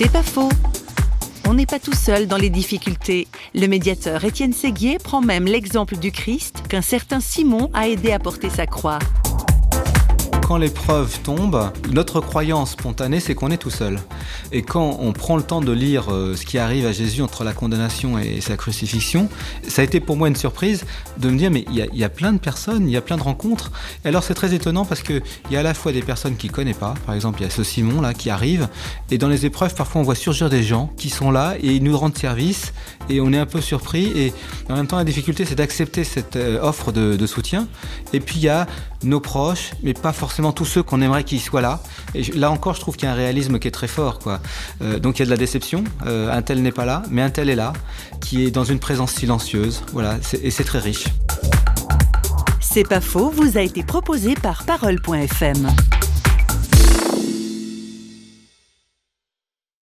C'est pas faux. On n'est pas tout seul dans les difficultés. Le médiateur Étienne Séguier prend même l'exemple du Christ qu'un certain Simon a aidé à porter sa croix quand l'épreuve tombe, notre croyance spontanée, c'est qu'on est tout seul. Et quand on prend le temps de lire euh, ce qui arrive à Jésus entre la condamnation et sa crucifixion, ça a été pour moi une surprise de me dire, mais il y, a plein de personnes, il y a plein de rencontres. Alors c'est très étonnant parce qu'il y a à la fois des personnes qui ne connaissent pas, par exemple il y a ce Simon là qui arrive, et dans les épreuves, parfois on voit surgir des gens qui sont là et ils nous rendent service, et on est un peu surpris. Et en même temps, la difficulté, c'est d'accepter cette euh, offre de soutien. Et puis il y a nos proches, mais pas forcément tous ceux qu'on aimerait qu'ils soient là. Et là encore, je trouve qu'il y a un réalisme qui est très fort. Quoi. Euh, donc il y a de la déception. Euh, un tel n'est pas là, mais un tel est là, qui est dans une présence silencieuse. Voilà, et c'est très riche. C'est pas faux, vous a été proposé par Parole.fm.